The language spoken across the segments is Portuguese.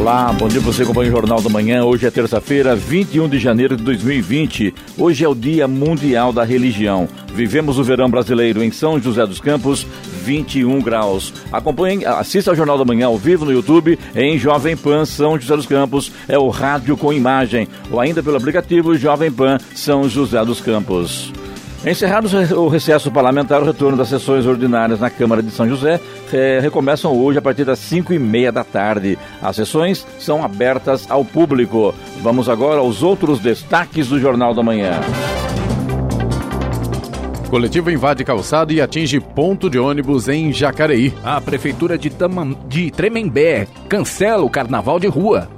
Olá, bom dia você acompanha o Jornal da Manhã. Hoje é terça-feira, 21 de janeiro de 2020. Hoje é o Dia Mundial da Religião. Vivemos o verão brasileiro em São José dos Campos, 21 graus. Acompanhe, assista ao Jornal da Manhã ao vivo no YouTube em Jovem Pan São José dos Campos. É o rádio com imagem ou ainda pelo aplicativo Jovem Pan São José dos Campos. Encerrado o recesso parlamentar, o retorno das sessões ordinárias na Câmara de São José é, recomeçam hoje a partir das 5 e meia da tarde. As sessões são abertas ao público. Vamos agora aos outros destaques do Jornal da Manhã. Coletivo invade calçado e atinge ponto de ônibus em Jacareí. A Prefeitura de, Taman... de Tremembé cancela o carnaval de rua.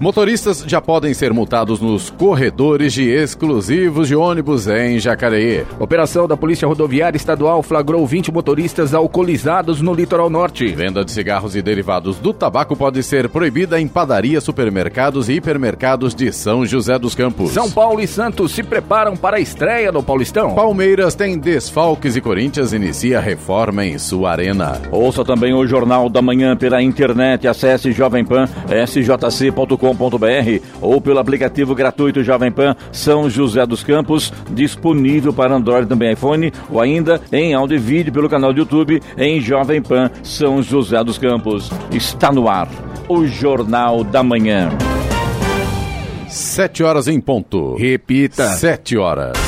Motoristas já podem ser multados nos corredores de exclusivos de ônibus em Jacareí. Operação da Polícia Rodoviária Estadual flagrou 20 motoristas alcoolizados no litoral norte. Venda de cigarros e derivados do tabaco pode ser proibida em padarias, supermercados e hipermercados de São José dos Campos. São Paulo e Santos se preparam para a estreia no Paulistão. Palmeiras tem desfalques e Corinthians inicia reforma em sua arena. Ouça também o Jornal da Manhã pela internet. Acesse Jovem Pan, sjc.com ou pelo aplicativo gratuito Jovem Pan São José dos Campos, disponível para Android também iPhone, ou ainda em áudio e vídeo pelo canal do YouTube em Jovem Pan São José dos Campos. Está no ar o Jornal da Manhã. Sete horas em ponto. Repita. Sete horas.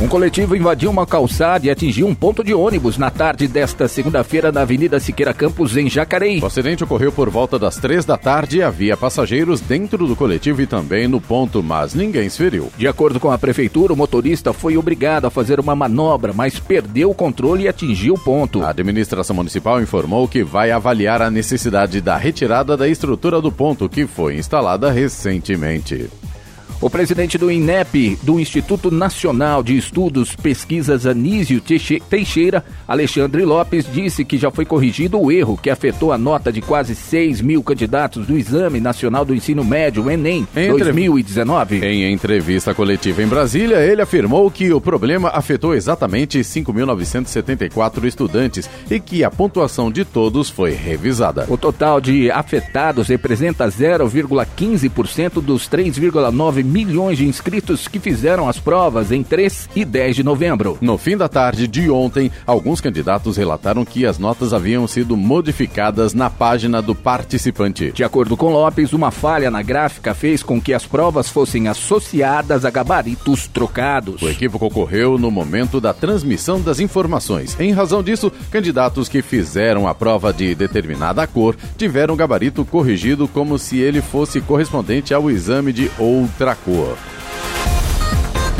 Um coletivo invadiu uma calçada e atingiu um ponto de ônibus na tarde desta segunda-feira na Avenida Siqueira Campos, em Jacareí. O acidente ocorreu por volta das três da tarde e havia passageiros dentro do coletivo e também no ponto, mas ninguém se feriu. De acordo com a prefeitura, o motorista foi obrigado a fazer uma manobra, mas perdeu o controle e atingiu o ponto. A administração municipal informou que vai avaliar a necessidade da retirada da estrutura do ponto que foi instalada recentemente. O presidente do INEP, do Instituto Nacional de Estudos Pesquisas Anísio Teixeira, Alexandre Lopes, disse que já foi corrigido o erro que afetou a nota de quase 6 mil candidatos do Exame Nacional do Ensino Médio, Enem, em 2019. Em entrevista coletiva em Brasília, ele afirmou que o problema afetou exatamente 5.974 estudantes e que a pontuação de todos foi revisada. O total de afetados representa 0,15% dos 3,9 milhões de inscritos que fizeram as provas em 3 e 10 de novembro. No fim da tarde de ontem, alguns candidatos relataram que as notas haviam sido modificadas na página do participante. De acordo com Lopes, uma falha na gráfica fez com que as provas fossem associadas a gabaritos trocados. O equívoco ocorreu no momento da transmissão das informações. Em razão disso, candidatos que fizeram a prova de determinada cor tiveram o gabarito corrigido como se ele fosse correspondente ao exame de outra cor.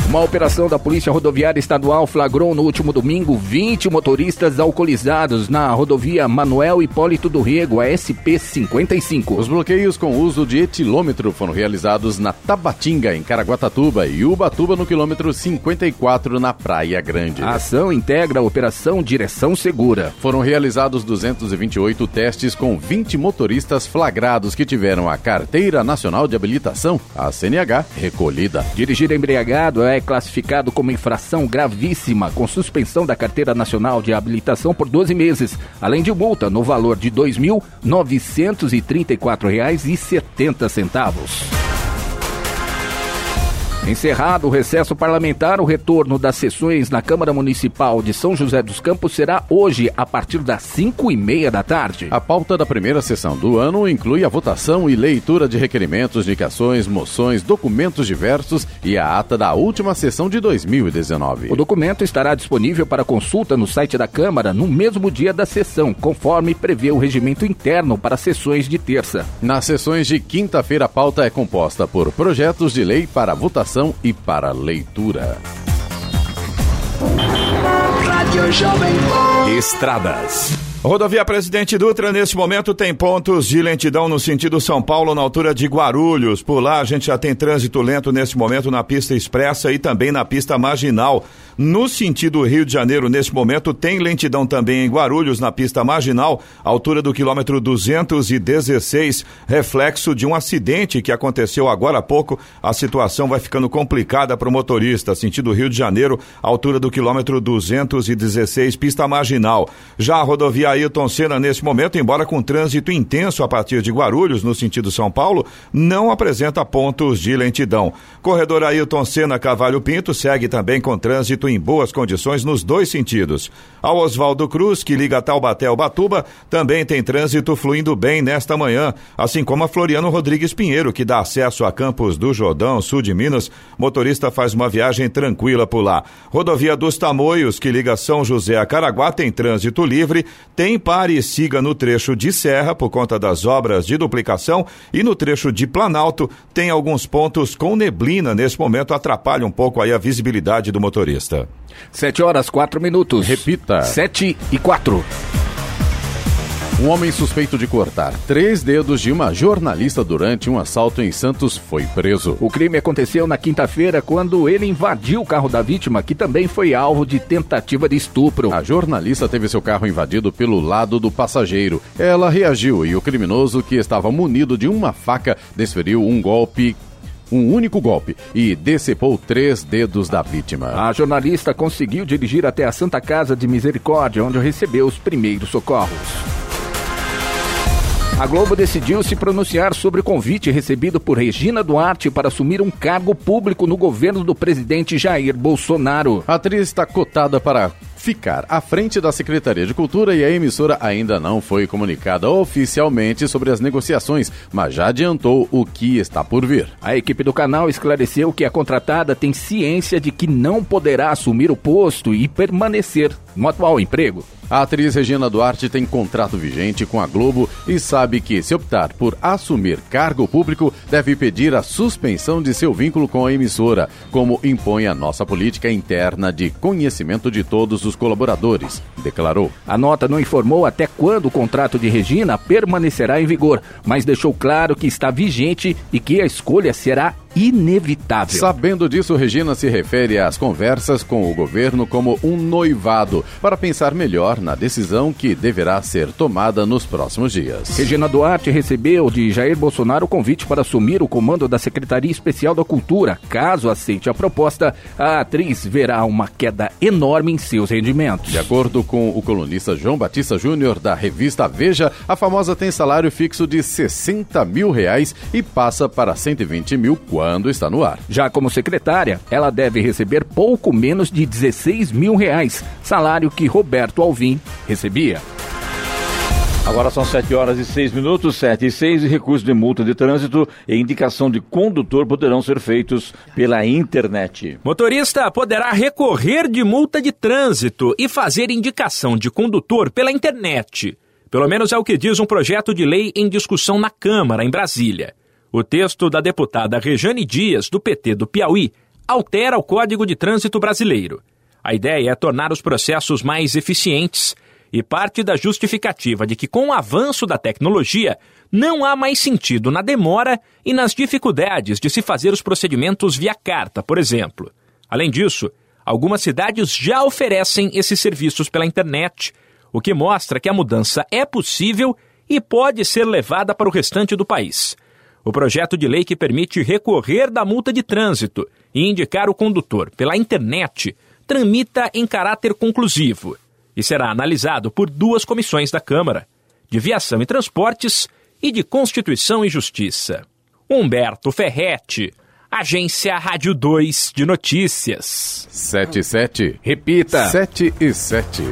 Uma operação da Polícia Rodoviária Estadual flagrou no último domingo 20 motoristas alcoolizados na rodovia Manuel Hipólito do Rego, a SP-55. Os bloqueios com uso de etilômetro foram realizados na Tabatinga, em Caraguatatuba, e Ubatuba, no quilômetro 54, na Praia Grande. A ação integra a Operação Direção Segura. Foram realizados 228 testes com 20 motoristas flagrados que tiveram a Carteira Nacional de Habilitação, a CNH, recolhida. Dirigir embriagado é classificado como infração gravíssima, com suspensão da carteira nacional de habilitação por 12 meses, além de multa no valor de R$ 2.934,70. Encerrado o recesso parlamentar, o retorno das sessões na Câmara Municipal de São José dos Campos será hoje, a partir das 5 e meia da tarde. A pauta da primeira sessão do ano inclui a votação e leitura de requerimentos, indicações, moções, documentos diversos e a ata da última sessão de 2019. O documento estará disponível para consulta no site da Câmara no mesmo dia da sessão, conforme prevê o regimento interno para sessões de terça. Nas sessões de quinta-feira, a pauta é composta por projetos de lei para votação e para leitura. Estradas. Rodovia Presidente Dutra, nesse momento, tem pontos de lentidão no sentido São Paulo, na altura de Guarulhos. Por lá, a gente já tem trânsito lento nesse momento na pista expressa e também na pista marginal. No sentido Rio de Janeiro, nesse momento, tem lentidão também em Guarulhos, na pista marginal, altura do quilômetro 216, reflexo de um acidente que aconteceu agora há pouco. A situação vai ficando complicada para o motorista. Sentido Rio de Janeiro, altura do quilômetro 216, pista marginal. Já a rodovia Ailton Senna, nesse momento, embora com trânsito intenso a partir de Guarulhos, no sentido São Paulo, não apresenta pontos de lentidão. Corredor Ailton Senna Cavalho Pinto segue também com trânsito em boas condições nos dois sentidos. Ao Oswaldo Cruz, que liga Taubaté ao Batuba, também tem trânsito fluindo bem nesta manhã, assim como a Floriano Rodrigues Pinheiro, que dá acesso a Campos do Jordão, sul de Minas. Motorista faz uma viagem tranquila por lá. Rodovia dos Tamoios, que liga São José a Caraguá, tem trânsito livre. Tem pare e siga no trecho de Serra, por conta das obras de duplicação, e no trecho de Planalto, tem alguns pontos com neblina nesse momento, atrapalha um pouco aí a visibilidade do motorista. Sete horas, quatro minutos. Repita. Sete e quatro. Um homem suspeito de cortar três dedos de uma jornalista durante um assalto em Santos foi preso. O crime aconteceu na quinta-feira quando ele invadiu o carro da vítima, que também foi alvo de tentativa de estupro. A jornalista teve seu carro invadido pelo lado do passageiro. Ela reagiu e o criminoso, que estava munido de uma faca, desferiu um golpe um único golpe e decepou três dedos da vítima. A jornalista conseguiu dirigir até a Santa Casa de Misericórdia, onde recebeu os primeiros socorros. A Globo decidiu se pronunciar sobre o convite recebido por Regina Duarte para assumir um cargo público no governo do presidente Jair Bolsonaro. A atriz está cotada para ficar à frente da Secretaria de Cultura e a emissora ainda não foi comunicada oficialmente sobre as negociações, mas já adiantou o que está por vir. A equipe do canal esclareceu que a contratada tem ciência de que não poderá assumir o posto e permanecer no atual emprego. A atriz Regina Duarte tem contrato vigente com a Globo e sabe que, se optar por assumir cargo público, deve pedir a suspensão de seu vínculo com a emissora, como impõe a nossa política interna de conhecimento de todos os colaboradores, declarou. A nota não informou até quando o contrato de Regina permanecerá em vigor, mas deixou claro que está vigente e que a escolha será inevitável. Sabendo disso, Regina se refere às conversas com o governo como um noivado para pensar melhor na decisão que deverá ser tomada nos próximos dias. Regina Duarte recebeu de Jair Bolsonaro o convite para assumir o comando da Secretaria Especial da Cultura. Caso aceite a proposta, a atriz verá uma queda enorme em seus rendimentos. De acordo com o colunista João Batista Júnior da revista Veja, a famosa tem salário fixo de 60 mil reais e passa para 120 mil quando está no ar. Já como secretária, ela deve receber pouco menos de 16 mil reais, salário que Roberto Alvim recebia. Agora são 7 horas e 6 minutos, 7 e 6, e recursos de multa de trânsito e indicação de condutor poderão ser feitos pela internet. Motorista poderá recorrer de multa de trânsito e fazer indicação de condutor pela internet. Pelo menos é o que diz um projeto de lei em discussão na Câmara, em Brasília. O texto da deputada Rejane Dias, do PT do Piauí, altera o Código de Trânsito Brasileiro. A ideia é tornar os processos mais eficientes e parte da justificativa de que, com o avanço da tecnologia, não há mais sentido na demora e nas dificuldades de se fazer os procedimentos via carta, por exemplo. Além disso, algumas cidades já oferecem esses serviços pela internet, o que mostra que a mudança é possível e pode ser levada para o restante do país. O projeto de lei que permite recorrer da multa de trânsito e indicar o condutor pela internet tramita em caráter conclusivo e será analisado por duas comissões da Câmara, de Viação e Transportes e de Constituição e Justiça. Humberto Ferretti, Agência Rádio 2 de Notícias. 77. Repita. 7 e 7.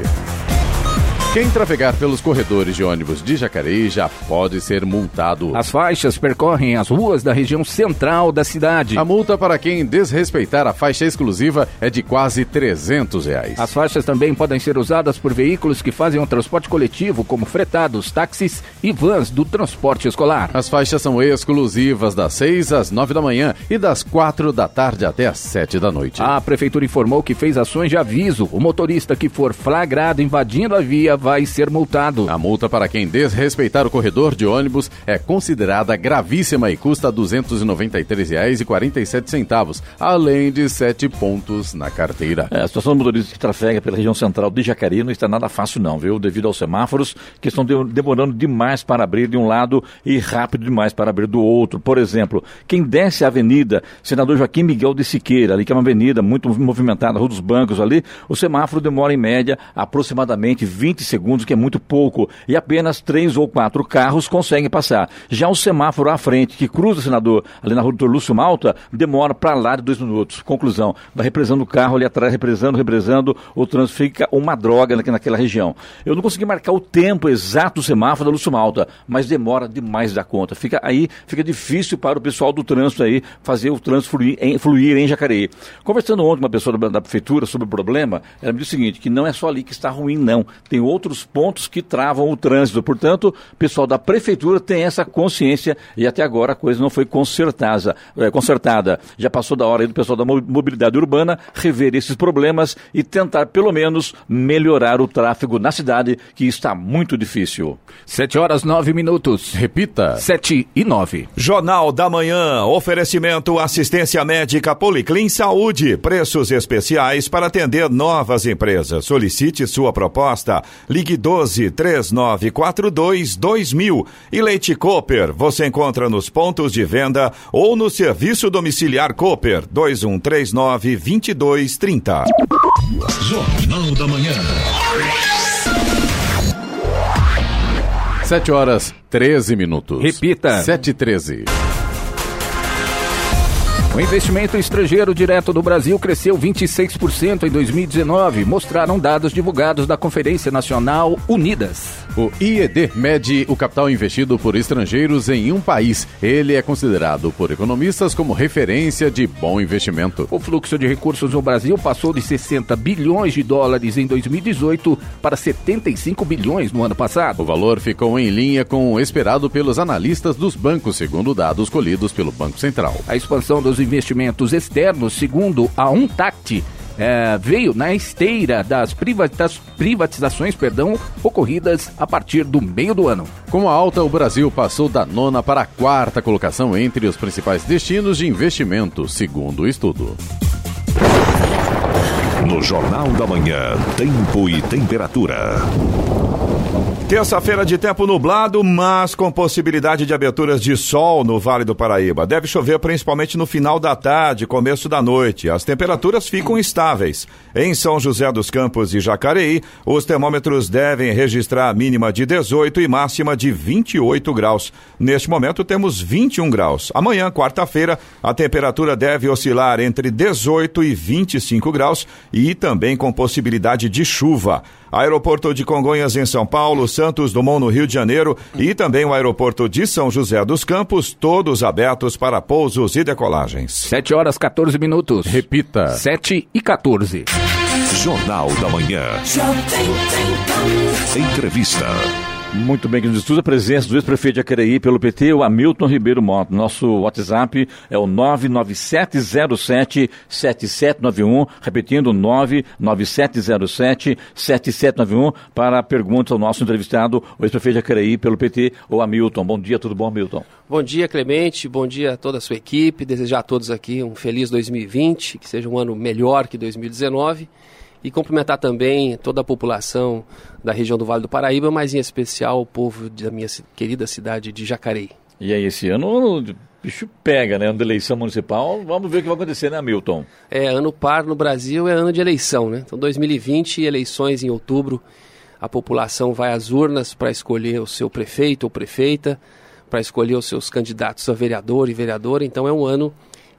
Quem trafegar pelos corredores de ônibus de Jacareí já pode ser multado. As faixas percorrem as ruas da região central da cidade. A multa para quem desrespeitar a faixa exclusiva é de quase 300 reais. As faixas também podem ser usadas por veículos que fazem o transporte coletivo, como fretados, táxis e vans do transporte escolar. As faixas são exclusivas das 6 às 9 da manhã e das 4 da tarde até às 7 da noite. A prefeitura informou que fez ações de aviso. O motorista que for flagrado invadindo a via vai ser multado. A multa para quem desrespeitar o corredor de ônibus é considerada gravíssima e custa R$ 293,47, além de sete pontos na carteira. É, a situação do motorista que trafega pela região central de Jacareí não está nada fácil não, viu? Devido aos semáforos que estão demorando demais para abrir de um lado e rápido demais para abrir do outro. Por exemplo, quem desce a avenida Senador Joaquim Miguel de Siqueira, ali que é uma avenida muito movimentada, Rua dos Bancos ali, o semáforo demora em média aproximadamente 20 segundos segundos, que é muito pouco, e apenas três ou quatro carros conseguem passar. Já o semáforo à frente, que cruza, senador, ali na rua do Lúcio Malta, demora para lá de dois minutos. Conclusão, vai represando o carro ali atrás, represando, represando, o trânsito fica uma droga naquela região. Eu não consegui marcar o tempo exato do semáforo da Lúcio Malta, mas demora demais da conta. Fica aí, fica difícil para o pessoal do trânsito aí fazer o trânsito fluir em, fluir em Jacareí. Conversando ontem com uma pessoa da, da prefeitura sobre o problema, ela me disse o seguinte, que não é só ali que está ruim, não. Tem outros outros pontos que travam o trânsito. Portanto, o pessoal da prefeitura tem essa consciência e até agora a coisa não foi consertada. É, consertada. Já passou da hora do pessoal da mobilidade urbana rever esses problemas e tentar, pelo menos, melhorar o tráfego na cidade, que está muito difícil. Sete horas nove minutos. Repita. Sete e nove. Jornal da Manhã. Oferecimento assistência médica Policlin Saúde. Preços especiais para atender novas empresas. Solicite sua proposta. Ligue 12 3942 2000. E Leite Cooper, você encontra nos pontos de venda ou no serviço domiciliar Cooper 2139 2230. Jornal da Manhã. 7 horas 13 minutos. Repita. 7 e 13. O investimento estrangeiro direto do Brasil cresceu 26% em 2019, mostraram dados divulgados da Conferência Nacional Unidas. O IED mede o capital investido por estrangeiros em um país. Ele é considerado por economistas como referência de bom investimento. O fluxo de recursos no Brasil passou de 60 bilhões de dólares em 2018 para 75 bilhões no ano passado. O valor ficou em linha com o esperado pelos analistas dos bancos, segundo dados colhidos pelo Banco Central. A expansão dos investimentos externos, segundo a Untact, é, veio na esteira das, privatizações perdão, ocorridas a partir do meio do ano. Com a alta, o Brasil passou da nona para a quarta colocação entre os principais destinos de investimento, segundo o estudo. No Jornal da Manhã, Tempo e Temperatura. Terça-feira de tempo nublado, mas com possibilidade de aberturas de sol no Vale do Paraíba. Deve chover principalmente no final da tarde, começo da noite. As temperaturas ficam estáveis. Em São José dos Campos e Jacareí, os termômetros devem registrar a mínima de 18 e máxima de 28 graus. Neste momento temos 21 graus. Amanhã, quarta-feira, a temperatura deve oscilar entre 18 e 25 graus e também com possibilidade de chuva. Aeroporto de Congonhas em São Paulo, Santos Dumont no Rio de Janeiro e também o aeroporto de São José dos Campos, todos abertos para pousos e decolagens. 7 horas 14 minutos. Repita. 7 e 14. Jornal da Manhã. Entrevista. Muito bem, que nos estuda a presença do ex-prefeito de Jacareí pelo PT, o Hamilton Ribeiro Moto. Nosso WhatsApp é o 99707-7791, repetindo, 99707-7791, para perguntas ao nosso entrevistado, o ex-prefeito de Jacareí pelo PT, o Hamilton. Bom dia, tudo bom, Hamilton? Bom dia, Clemente, bom dia a toda a sua equipe, desejar a todos aqui um feliz 2020, que seja um ano melhor que 2019 e cumprimentar também toda a população da região do Vale do Paraíba, mas em especial o povo da minha querida cidade de Jacareí. E aí, esse ano o bicho pega, né? Ano de eleição municipal, vamos ver o que vai acontecer, né, Milton? É, ano par no Brasil é ano de eleição, né? Então, 2020, eleições em outubro, a população vai às urnas para escolher o seu prefeito ou prefeita, para escolher os seus candidatos a vereador e vereadora, então é um ano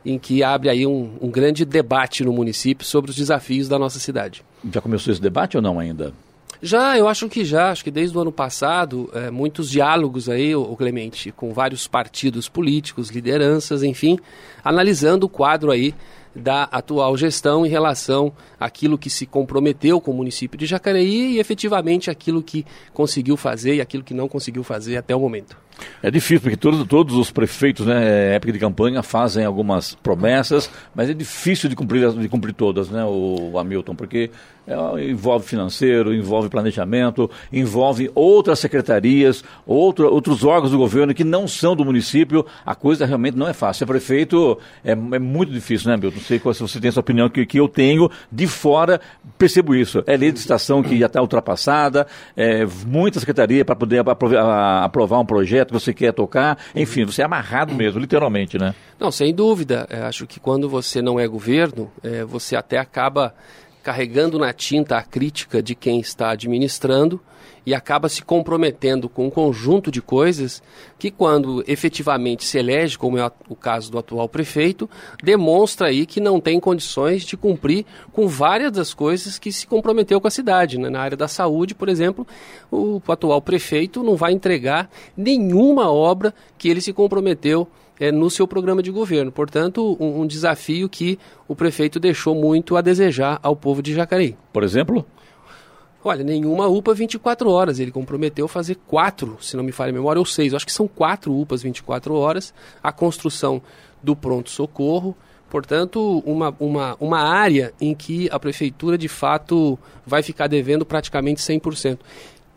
em que abre aí um, um grande debate no município sobre os desafios da nossa cidade. Já começou esse debate ou não ainda? Já, eu acho que já, acho que desde o ano passado, é, muitos diálogos aí, o Clemente, com vários partidos políticos, lideranças, enfim, analisando o quadro aí da atual gestão em relação àquilo que se comprometeu com o município de Jacareí e efetivamente aquilo que conseguiu fazer e aquilo que não conseguiu fazer até o momento. É difícil, porque todos, todos os prefeitos, né, época de campanha, fazem algumas promessas, mas é difícil de cumprir, de cumprir todas, né, o, o Hamilton, porque é, envolve financeiro, envolve planejamento, envolve outras secretarias, outro, outros órgãos do governo que não são do município. A coisa realmente não é fácil. Ser prefeito é, é muito difícil, né, Hamilton? Sei se você tem essa opinião que, que eu tenho, de fora percebo isso. É lei de estação que já está ultrapassada, é, muita secretaria para poder aprovar, aprovar um projeto que você quer tocar, enfim, você é amarrado mesmo, literalmente, né? Não, sem dúvida. É, acho que quando você não é governo, é, você até acaba carregando na tinta a crítica de quem está administrando e acaba se comprometendo com um conjunto de coisas que, quando efetivamente se elege, como é o caso do atual prefeito, demonstra aí que não tem condições de cumprir com várias das coisas que se comprometeu com a cidade. Né? Na área da saúde, por exemplo, o atual prefeito não vai entregar nenhuma obra que ele se comprometeu é, no seu programa de governo. Portanto, um, um, desafio que o prefeito deixou muito a desejar ao povo de Jacareí. Por exemplo? Olha, nenhuma UPA 24 horas. Ele comprometeu fazer quatro, se não me falha a memória, ou seis. Eu acho que são quatro UPAs 24 horas. A construção do pronto-socorro. Portanto, uma, uma, uma área em que a prefeitura, de fato, vai ficar devendo praticamente 100%.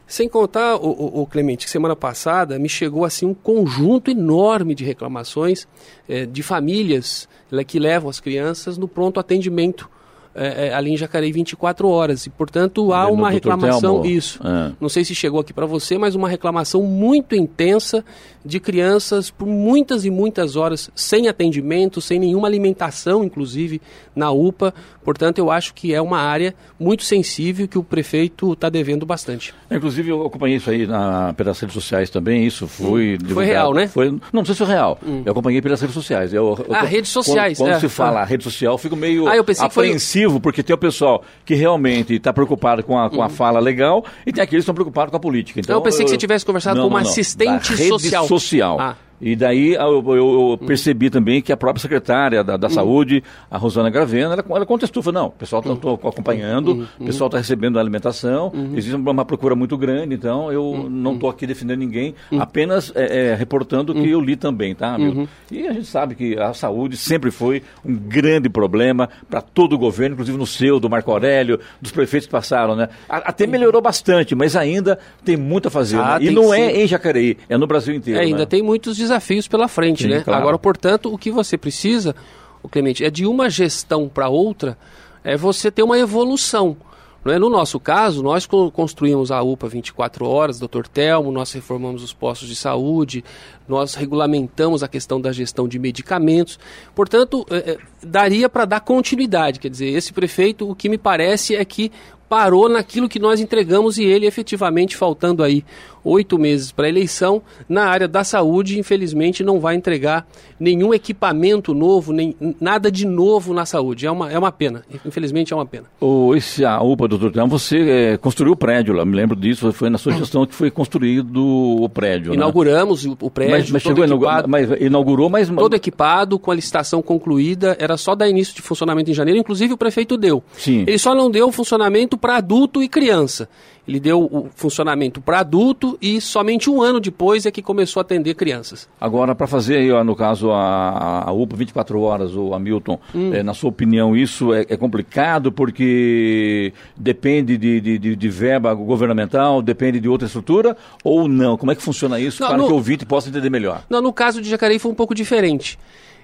Sem contar, o, o, Clemente, que semana passada me chegou assim um conjunto enorme de reclamações eh, de famílias que levam as crianças no pronto atendimento é, é, ali em Jacareí 24 horas. E, portanto, há uma reclamação. Isso. É. Não sei se chegou aqui para você, mas uma reclamação muito intensa de crianças por muitas e muitas horas sem atendimento, sem nenhuma alimentação, inclusive, na UPA. Portanto, eu acho que é uma área muito sensível que o prefeito está devendo bastante. Inclusive, eu acompanhei isso aí na, pelas redes sociais também. Isso foi. Hum. Foi real, né? Foi, não, não sei se foi real. Hum. Eu acompanhei pelas redes sociais. Eu, eu, ah, redes sociais. Quando, quando é. se fala ah. rede social, eu fico meio ah, apreensivo, porque tem o pessoal que realmente está preocupado com a, com a hum. fala legal e tem aqueles que estão preocupados com a política. Então, eu pensei que você tivesse conversado não, com uma não, assistente social social. Ah. E daí eu, eu, eu percebi também que a própria secretária da, da hum. Saúde, a Rosana Gravena, ela, ela contestou, falou, não, o pessoal está hum. acompanhando, hum. o pessoal está recebendo a alimentação, existe uma procura muito grande, então eu não estou aqui defendendo ninguém, apenas é, é, reportando o que eu li também, tá, Milton? E a gente sabe que a saúde sempre foi um grande problema para todo o governo, inclusive no seu, do Marco Aurélio, dos prefeitos que passaram, né? Até melhorou bastante, mas ainda tem muito a fazer. Ah, né? E não é em Jacareí, é no Brasil inteiro. É, ainda né? tem muitos desafios desafios pela frente, Sim, né? Claro. Agora, portanto, o que você precisa, o Clemente, é de uma gestão para outra, é você ter uma evolução. Não é? No nosso caso, nós construímos a UPA 24 horas, Dr. Telmo, nós reformamos os postos de saúde, nós regulamentamos a questão da gestão de medicamentos. Portanto, é, é, daria para dar continuidade. Quer dizer, esse prefeito, o que me parece é que parou naquilo que nós entregamos e ele efetivamente, faltando aí oito meses para a eleição, na área da saúde, infelizmente, não vai entregar nenhum equipamento novo, nem nada de novo na saúde. É uma, é uma pena. Infelizmente, é uma pena. O, esse, a UPA, doutor Telmo, você é, construiu o prédio lá, me lembro disso, foi na sua gestão que foi construído o prédio. Né? Inauguramos né? o prédio, mas, mas chegou equipado, mas inaugurou, mas... Todo equipado, com a licitação concluída, era só dar início de funcionamento em janeiro, inclusive o prefeito deu. Sim. Ele só não deu funcionamento para adulto e criança. Ele deu o funcionamento para adulto e somente um ano depois é que começou a atender crianças. Agora, para fazer aí, ó, no caso, a, a UPA 24 horas, o Hamilton, hum. é, na sua opinião, isso é, é complicado porque depende de, de, de, de, verba governamental, depende de outra estrutura ou não? Como é que funciona isso não, para no... que o ouvinte possa entender melhor? Não, no caso de Jacareí foi um pouco diferente.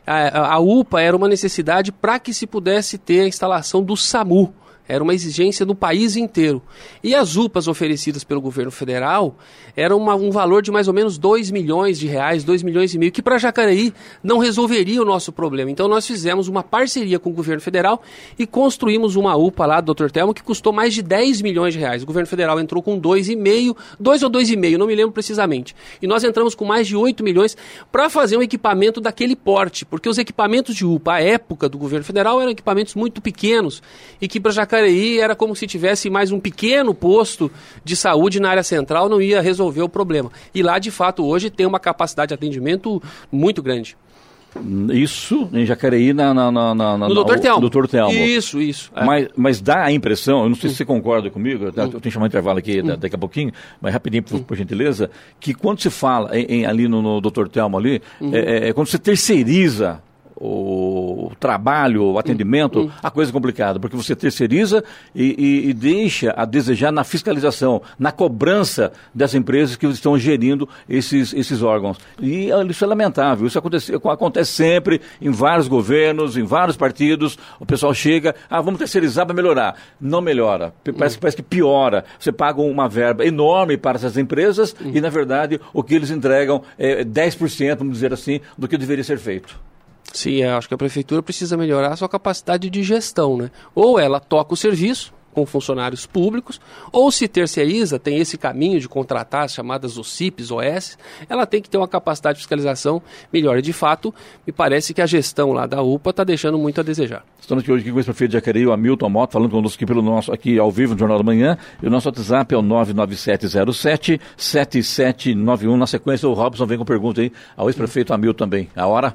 A, a, a UPA era uma necessidade para que se pudesse ter a instalação do SAMU Era uma exigência no país inteiro. E as UPAs oferecidas pelo governo federal eram uma, um valor de mais ou menos 2 milhões de reais, 2 milhões e meio, que para Jacareí não resolveria o nosso problema. Então nós fizemos uma parceria com o governo federal e construímos uma UPA lá, Dr. Telmo, que custou mais de 10 milhões de reais. O governo federal entrou com 2,5, 2 ou 2,5, não me lembro precisamente. E nós entramos com mais de 8 milhões para fazer um equipamento daquele porte, porque os equipamentos de UPA, à época do governo federal, eram equipamentos muito pequenos e que para Jacareí era como se tivesse mais um pequeno posto de saúde na área central, não ia resolver o problema. E lá, de fato, hoje tem uma capacidade de atendimento muito grande. Isso em Jacareí na, na, na, na no Dr. Telmo. Dr. Telmo. Isso, isso. É. Mas, mas dá a impressão, eu não sei se você concorda comigo, eu tenho que chamar um intervalo aqui hum. daqui a pouquinho, mas rapidinho, por, por gentileza, que quando se fala em, em, ali no, no Dr. Telmo ali, uhum. é, é, quando você terceiriza o trabalho, o atendimento, uhum. a coisa é complicada, porque você terceiriza e, e, e, deixa a desejar na fiscalização, na cobrança das empresas que estão gerindo esses, esses órgãos. E isso é lamentável, isso acontece, acontece sempre em vários governos, em vários partidos, o pessoal chega, ah, vamos terceirizar para melhorar. Não melhora, parece, uhum. parece que piora. Você paga uma verba enorme para essas empresas uhum. e, na verdade, o que eles entregam é 10%, vamos dizer assim, do que deveria ser feito. Sim, acho que a prefeitura precisa melhorar a sua capacidade de gestão, né? Ou ela toca o serviço com funcionários públicos, ou se terceiriza, tem esse caminho de contratar as chamadas OCIPs, OS, ela tem que ter uma capacidade de fiscalização melhor. E, de fato, me parece que a gestão lá da UPA está deixando muito a desejar. Estamos aqui hoje com o ex-prefeito de Jacareí, o Hamilton Moto, falando conosco aqui pelo nosso, aqui ao vivo no Jornal da Manhã. E o nosso WhatsApp é o 99707-7791. Na sequência, o Robson vem com pergunta aí ao ex-prefeito Hamilton também. A hora?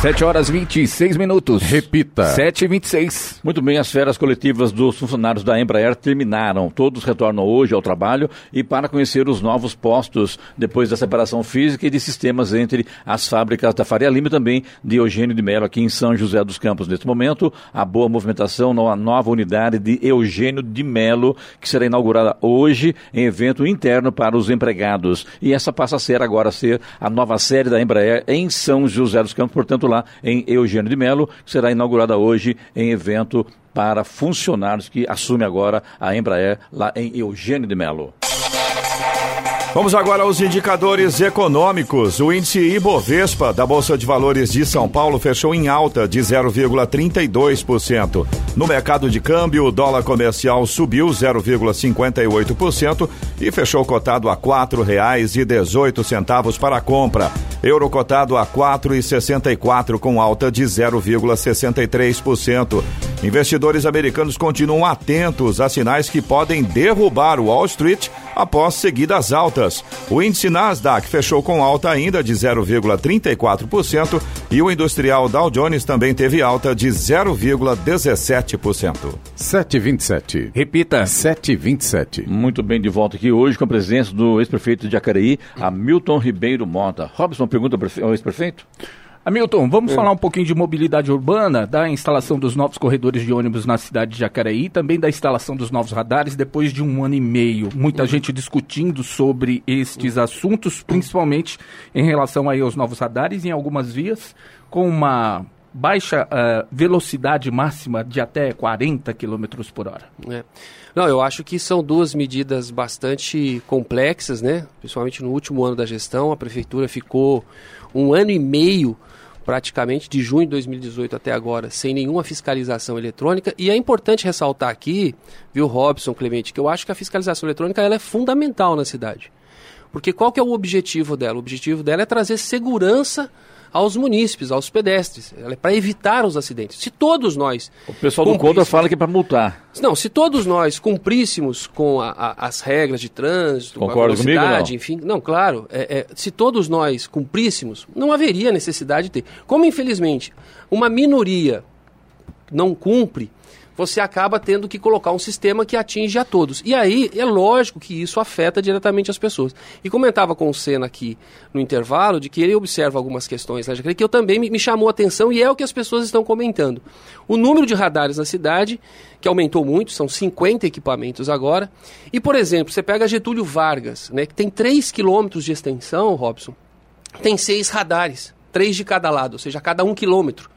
7 horas 26 minutos. Repita. 7 e 26. Muito bem, as férias coletivas dos funcionários da Embraer terminaram. Todos retornam hoje ao trabalho e para conhecer os novos postos depois da separação física e de sistemas entre as fábricas da Faria Lima e também de Eugênio de Melo aqui em São José dos Campos. Neste momento, a boa movimentação na nova unidade de Eugênio de Melo, que será inaugurada hoje em evento interno para os empregados. E essa passa a ser agora a ser a nova série da Embraer em São José dos Campos, portanto, lá em Eugênio de Melo, que será inaugurada hoje em evento para funcionários que assume agora a Embraer lá em Eugênio de Melo. Vamos agora aos indicadores econômicos. O índice Ibovespa da Bolsa de Valores de São Paulo fechou em alta de 0,32%. No mercado de câmbio, o dólar comercial subiu 0,58% e fechou cotado a R$ 4,18 para a compra. Euro cotado a R$ 4,64 com alta de 0,63%. Investidores americanos continuam atentos a sinais que podem derrubar o Wall Street após seguidas altas. O índice Nasdaq fechou com alta ainda de 0,34% e o industrial Dow Jones também teve alta de 0,17%. 7,27. Repita. 7,27. Muito bem, de volta aqui hoje com a presença do ex-prefeito de Jacareí, Hamilton Ribeiro Mota. Robson, pergunta ao ex-prefeito? Hamilton, vamos é. falar um pouquinho de mobilidade urbana, da instalação dos novos corredores de ônibus na cidade de Jacareí, também da instalação dos novos radares depois de um ano e meio. Muita uhum. gente discutindo sobre estes assuntos, principalmente em relação aí aos novos radares em algumas vias, com uma baixa uh, velocidade máxima de até 40 km por hora. É. Não, eu acho que são duas medidas bastante complexas, né? Principalmente no último ano da gestão, a prefeitura ficou um ano e meio praticamente de junho de 2018 até agora, sem nenhuma fiscalização eletrônica. E é importante ressaltar aqui, viu, Robson, Clemente, que eu acho que a fiscalização eletrônica ela é fundamental na cidade. Porque qual que é o objetivo dela? O objetivo dela é trazer segurança aos munícipes, aos pedestres. É para evitar os acidentes. Se todos nós. O pessoal do Contra fala que é para multar. Não, se todos nós cumpríssemos com a, a, as regras de trânsito, Concordo com a velocidade, comigo, não? enfim. Não, claro. É, é, se todos nós cumpríssemos, não haveria necessidade de ter. Como, infelizmente, uma minoria não cumpre, você acaba tendo que colocar um sistema que atinge a todos. E aí é lógico que isso afeta diretamente as pessoas. E comentava com o Senna aqui no intervalo de que ele observa algumas questões né, que eu também me, me chamou a atenção e é o que as pessoas estão comentando. O número de radares na cidade, que aumentou muito, são 50 equipamentos agora. E, por exemplo, você pega Getúlio Vargas, né, que tem 3 quilômetros de extensão, Robson, tem seis radares, três de cada lado, ou seja, cada um quilômetro.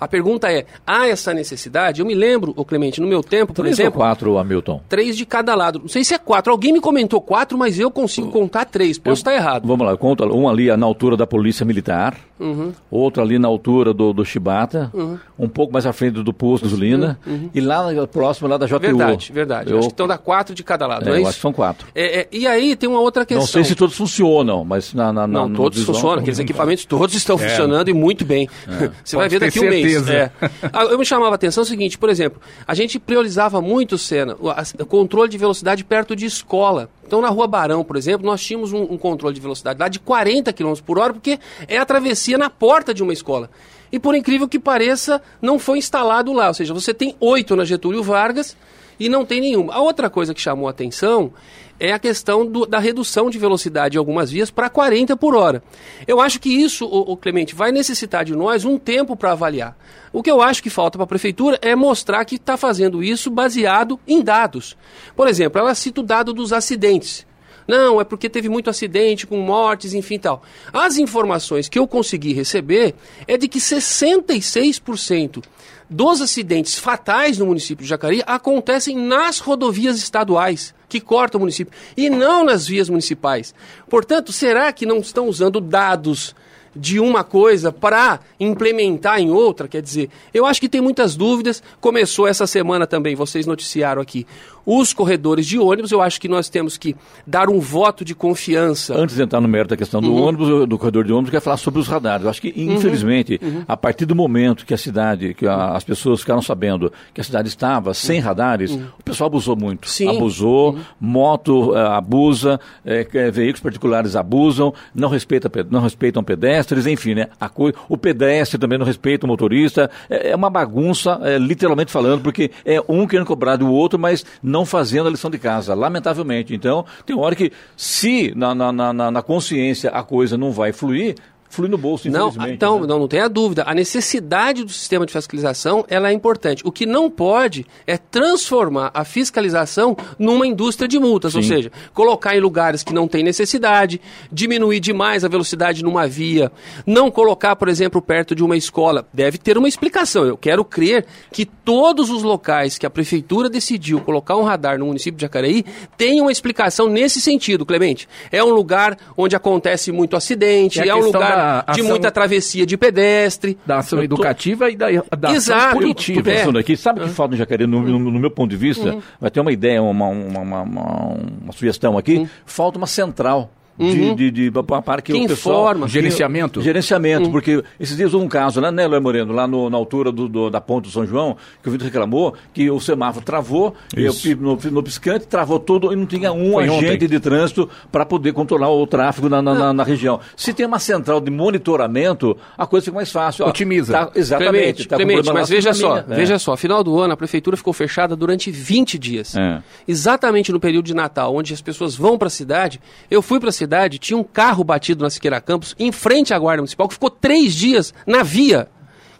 A pergunta é: há essa necessidade? Eu me lembro, o Clemente, no meu tempo, por três exemplo. Ou quatro, Hamilton? Três de cada lado. Não sei se é quatro. Alguém me comentou quatro, mas eu consigo contar três. Posso eu, estar errado. Vamos lá, conta um ali na altura da Polícia Militar, uhum. outro ali na altura do, do Chibata, uhum. um pouco mais à frente do posto de gasolina, uhum. uhum. e lá próximo lá da JU. Verdade, verdade. Eu... Acho que estão da quatro de cada lado. É, é eu acho que são quatro. É, é, e aí tem uma outra questão. Não sei se todos funcionam, mas na. na, na não, todos funcionam. Aqueles equipamentos todos estão é. funcionando e muito bem. É. Você vai ver daqui um mês. É. Ah, eu me chamava a atenção o seguinte, por exemplo, a gente priorizava muito, Senna, o, controle de velocidade perto de escola. Então, na Rua Barão, por exemplo, nós tínhamos um, um controle de velocidade lá de 40 km por hora, porque é a travessia na porta de uma escola. E por incrível que pareça, não foi instalado lá. Ou seja, você tem oito na Getúlio Vargas e não tem nenhuma. A outra coisa que chamou a atenção é a questão do, da redução de velocidade em algumas vias para 40 por hora. Eu acho que isso, o, o Clemente, vai necessitar de nós um tempo para avaliar. O que eu acho que falta para a prefeitura é mostrar que está fazendo isso baseado em dados. Por exemplo, ela cita o dado dos acidentes. Não, é porque teve muito acidente com mortes, enfim tal. As informações que eu consegui receber é de que 66% dos acidentes fatais no município de Jacareí acontecem nas rodovias estaduais que cortam o município e não nas vias municipais. Portanto, será que não estão usando dados de uma coisa para implementar em outra? Quer dizer, eu acho que tem muitas dúvidas. Começou essa semana também, vocês noticiaram aqui, os corredores de ônibus, eu acho que nós temos que dar um voto de confiança. Antes de entrar no mérito da questão do uhum. ônibus, do corredor de ônibus, eu quero falar sobre os radares. Eu acho que, uhum. infelizmente, uhum. a partir do momento que a cidade, que a, as pessoas ficaram sabendo que a cidade estava sem radares, uhum. o pessoal abusou muito. Sim. Abusou, uhum. moto uh, abusa, é, veículos particulares abusam, não, respeita, não respeitam pedestres, enfim, né? A co... O pedestre também não respeita o motorista. É, é uma bagunça, é, literalmente falando, porque é um querendo cobrar do outro, mas não não fazendo a lição de casa, lamentavelmente. Então, tem hora que, se na, na, na, na consciência a coisa não vai fluir, flui no bolso, não, Então, né? não, não tenha dúvida. A necessidade do sistema de fiscalização ela é importante. O que não pode é transformar a fiscalização numa indústria de multas, Sim. ou seja, colocar em lugares que não tem necessidade, diminuir demais a velocidade numa via, não colocar, por exemplo, perto de uma escola. Deve ter uma explicação. Eu quero crer que todos os locais que a prefeitura decidiu colocar um radar no município de Jacareí tenham uma explicação nesse sentido, Clemente. É um lugar onde acontece muito acidente, é, é um lugar de ação, muita travessia de pedestre. Da ação educativa e da, da Exato. ação punitiva. Estou pensando aqui, sabe o que falta no Jacaré, no, no, no, meu ponto de vista? Uhum. Vai ter uma ideia, uma, uma, uma, uma sugestão aqui. Uhum. Falta uma central uhum. de, de, de para que, que o pessoal... Informa. Gerenciamento? Gerenciamento, uhum. porque esses dias houve um caso, né, né Léo Moreno, lá no, na altura do, do, da ponte do São João, que o Vitor reclamou que o semáforo travou, eu, no, no, piscante, travou tudo e não tinha um Foi agente ontem. de trânsito para poder controlar o tráfego na, na, na, na, região. Se tem uma central de monitoramento, a coisa fica mais fácil. Otimiza. Tá, exatamente. Clemente, tá Clemente mas veja só, é. veja só, final do ano a prefeitura ficou fechada durante 20 dias. É. Exatamente no período de Natal, onde as pessoas vão para a cidade, eu fui para a cidade, tinha um carro carro batido na Siqueira Campos, em frente à Guarda Municipal, que ficou três dias na via,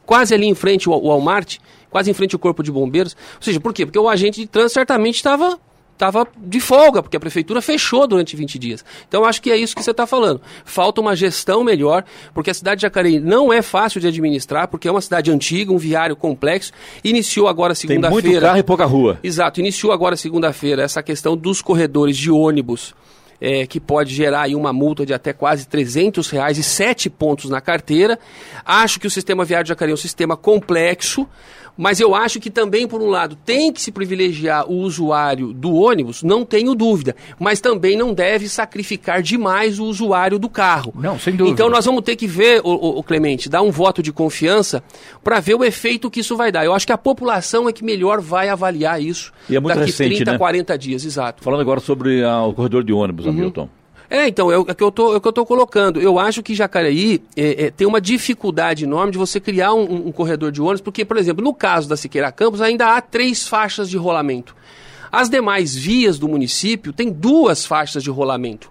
quase ali em frente ao Walmart, quase em frente ao Corpo de Bombeiros. Ou seja, por quê? Porque o agente de trânsito certamente estava estava de folga, porque a prefeitura fechou durante 20 dias. Então, acho que é isso que você está falando. Falta uma gestão melhor, porque a cidade de Jacareí não é fácil de administrar, porque é uma cidade antiga, um viário complexo. Iniciou agora segunda-feira. Tem muito carro e pouca rua. Exato. Iniciou agora segunda-feira essa questão dos corredores de ônibus é, que pode gerar aí uma multa de até quase 300 reais e sete pontos na carteira. Acho que o sistema viário de Jacareí é um sistema complexo, mas eu acho que também, por um lado, tem que se privilegiar o usuário do ônibus, não tenho dúvida, mas também não deve sacrificar demais o usuário do carro. Não, sem dúvida. Então nós vamos ter que ver, o, o, o Clemente, dar um voto de confiança para ver o efeito que isso vai dar. Eu acho que a população é que melhor vai avaliar isso e é muito daqui recente, 30, né? 40 dias, exato. Falando agora sobre ah, o corredor de ônibus, uhum. Hamilton. É, então, é o, é que eu tô, é o que eu tô colocando. Eu acho que Jacareí é, é, tem uma dificuldade enorme de você criar um, um, corredor de ônibus, porque, por exemplo, no caso da Siqueira Campos, ainda há três faixas de rolamento. As demais vias do município têm duas faixas de rolamento.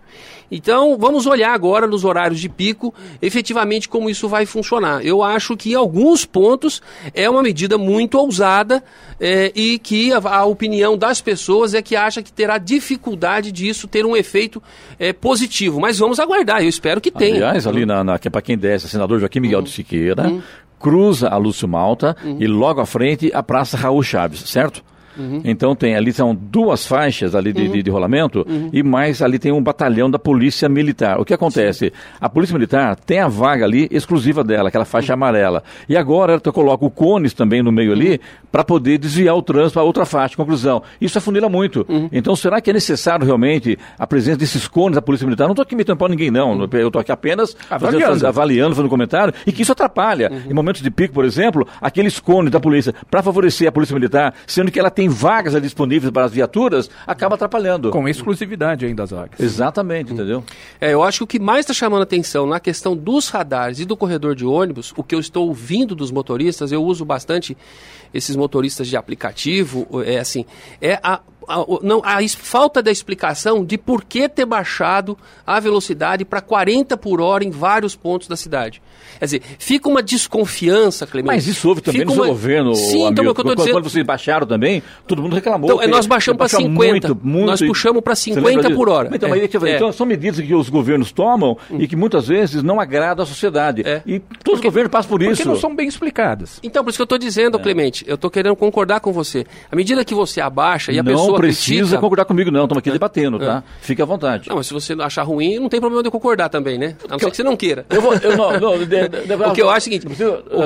Então, vamos olhar agora nos horários de pico, efetivamente como isso vai funcionar. Eu acho que em alguns pontos é uma medida muito ousada é, e que a, a, opinião das pessoas é que acha que terá dificuldade disso ter um efeito é, positivo. Mas vamos aguardar, eu espero que tenha. Aliás, ali na, na, para quem desce, senador Joaquim Miguel uhum. de Siqueira, uhum. cruza a Lúcio Malta uhum. e logo à frente a Praça Raul Chaves, certo? Uhum. Então tem ali são duas faixas ali de, uhum. de, de rolamento uhum. e mais ali tem um batalhão da polícia militar. O que acontece? Sim. A polícia militar tem a vaga ali exclusiva dela, aquela faixa uhum. amarela. E agora ela coloca o cones também no meio ali uhum. para poder desviar o trânsito para outra faixa. Conclusão. Isso afunila muito. Uhum. Então será que é necessário realmente a presença desses cones da polícia militar? Não estou aqui metendo pau ninguém não. Eu estou aqui apenas avaliando. Fazendo, avaliando, fazendo comentário e que isso atrapalha. Em momentos de pico, por exemplo, aqueles cones da polícia para favorecer a polícia militar, sendo que ela tem vagas ali disponíveis para as viaturas, acaba atrapalhando. Com exclusividade ainda das vagas. Exatamente, entendeu? É, eu acho que o que mais está chamando atenção na questão dos radares e do corredor de ônibus, o que eu estou ouvindo dos motoristas, eu uso bastante esses motoristas de aplicativo, é assim, é a a, não, a falta da explicação de por que ter baixado a velocidade para 40 por hora em vários pontos da cidade. Quer dizer, fica uma desconfiança, Clemente. Mas isso houve também fica no uma... seu governo. Sim, então, é o que eu estou dizendo. Quando vocês baixaram também, todo mundo reclamou. Então, nós baixamos para 50. Muito, muito, nós puxamos para 50 por hora. Então, é, é. então, são medidas que os governos tomam hum. e que muitas vezes não agradam a sociedade. É. E todos porque, os governos passam por isso. Porque não são bem explicadas. Então, por isso que eu estou dizendo, é. Clemente, eu estou querendo concordar com você. À medida que você abaixa e a não pessoa. Não precisa critica, concordar comigo, não. Estamos aqui é. debatendo, tá? Fique à vontade. Não, mas se você achar ruim, não tem problema de eu concordar também, né? A não ser que você não queira. Eu vou, eu não, não, de, de, o que eu acho é o seguinte. O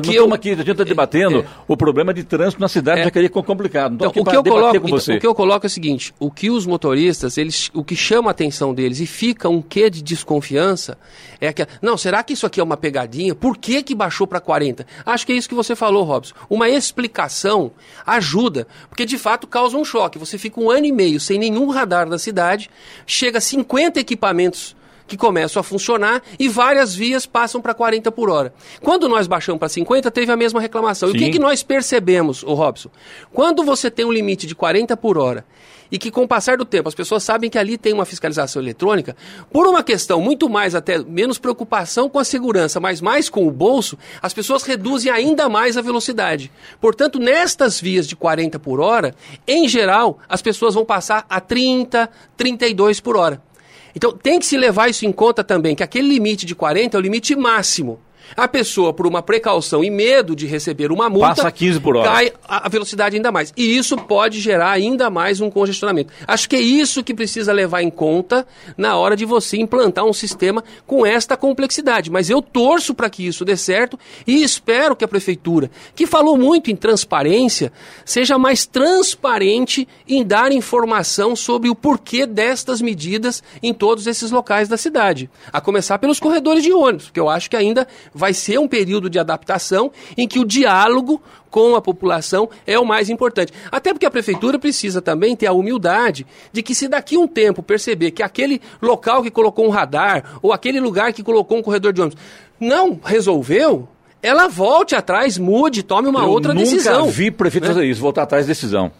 que eu, aqui, a gente está debatendo é, o problema de trânsito na cidade, é. já queria complicado. Então, então o, que eu coloco, com você. o que eu coloco é o seguinte: o que os motoristas, eles, o que chama a atenção deles e fica um quê de desconfiança é que. Não, será que isso aqui é uma pegadinha? Por que, que baixou para 40? Acho que é isso que você falou, Robson. Uma explicação ajuda, porque de fato causa um choque. Você fica um ano e meio sem nenhum radar na cidade, chega a 50 equipamentos que começam a funcionar e várias vias passam para 40 por hora. Quando nós baixamos para 50, teve a mesma reclamação. Sim. E o que, que nós percebemos, o Robson? Quando você tem um limite de 40 por hora e que com o passar do tempo as pessoas sabem que ali tem uma fiscalização eletrônica, por uma questão muito mais até menos preocupação com a segurança, mas mais com o bolso, as pessoas reduzem ainda mais a velocidade. Portanto, nestas vias de 40 por hora, em geral, as pessoas vão passar a 30, 32 por hora. Então tem que se levar isso em conta também, que aquele limite de 40 é o limite máximo. A pessoa, por uma precaução e medo de receber uma multa, passa 15 por hora. cai a velocidade ainda mais. E isso pode gerar ainda mais um congestionamento. Acho que é isso que precisa levar em conta na hora de você implantar um sistema com esta complexidade. Mas eu torço para que isso dê certo e espero que a prefeitura, que falou muito em transparência, seja mais transparente em dar informação sobre o porquê destas medidas em todos esses locais da cidade. A começar pelos corredores de ônibus, que eu acho que ainda vai ser um período de adaptação em que o diálogo com a população é o mais importante. Até porque a prefeitura precisa também ter a humildade de que se daqui um tempo perceber que aquele local que colocou um radar ou aquele lugar que colocou um corredor de ônibus não resolveu, ela volte atrás, mude, tome uma Eu outra decisão. Eu nunca vi prefeito né? fazer isso, voltar atrás da decisão.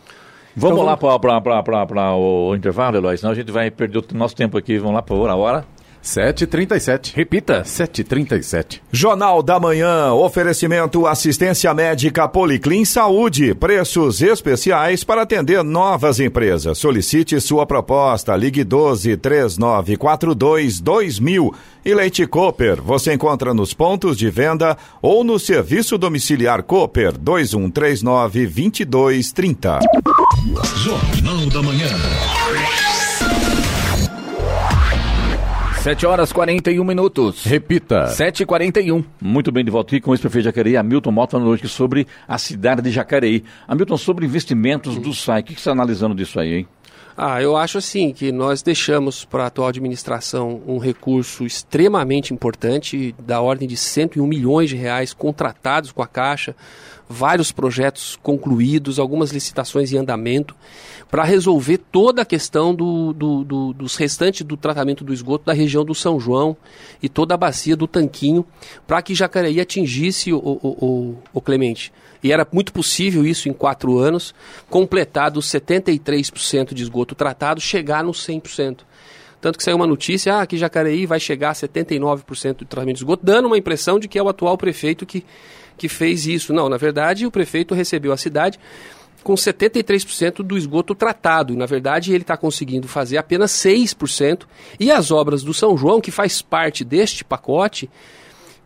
Vamos então, lá para o intervalo, Eloy, senão a gente vai perder o nosso tempo aqui. Vamos lá para a hora. 7h37. Repita. 7h37. Jornal da Manhã. Oferecimento assistência médica Policlin Saúde. Preços especiais para atender novas empresas. Solicite sua proposta. Ligue 12 3942 2000. E Leite Cooper. Você encontra nos pontos de venda ou no serviço domiciliar Cooper 2139 2230. Jornal da Manhã. 7 horas 41 minutos. Repita. 7 e 41 Muito bem, de volta aqui com o ex-prefeito de Jacareí, Hamilton Mota, falando hoje sobre a cidade de Jacareí. Hamilton, sobre investimentos do SAI, o que, que você está analisando disso aí, hein? Ah, eu acho assim que nós deixamos para a atual administração um recurso extremamente importante, da ordem de 101 milhões de reais contratados com a Caixa, vários projetos concluídos, algumas licitações em andamento, para resolver toda a questão do, do, do, dos restantes do tratamento do esgoto da região do São João e toda a bacia do Tanquinho, para que Jacareí atingisse o, o, o, o Clemente e era muito possível isso em quatro anos, completado 73% de esgoto tratado, chegar nos 100%. Tanto que saiu uma notícia, ah, que Jacareí vai chegar a 79% do tratamento de esgoto, dando uma impressão de que é o atual prefeito que, que fez isso. Não, na verdade, o prefeito recebeu a cidade com 73% do esgoto tratado. E, na verdade, ele está conseguindo fazer apenas 6%. E as obras do São João, que faz parte deste pacote,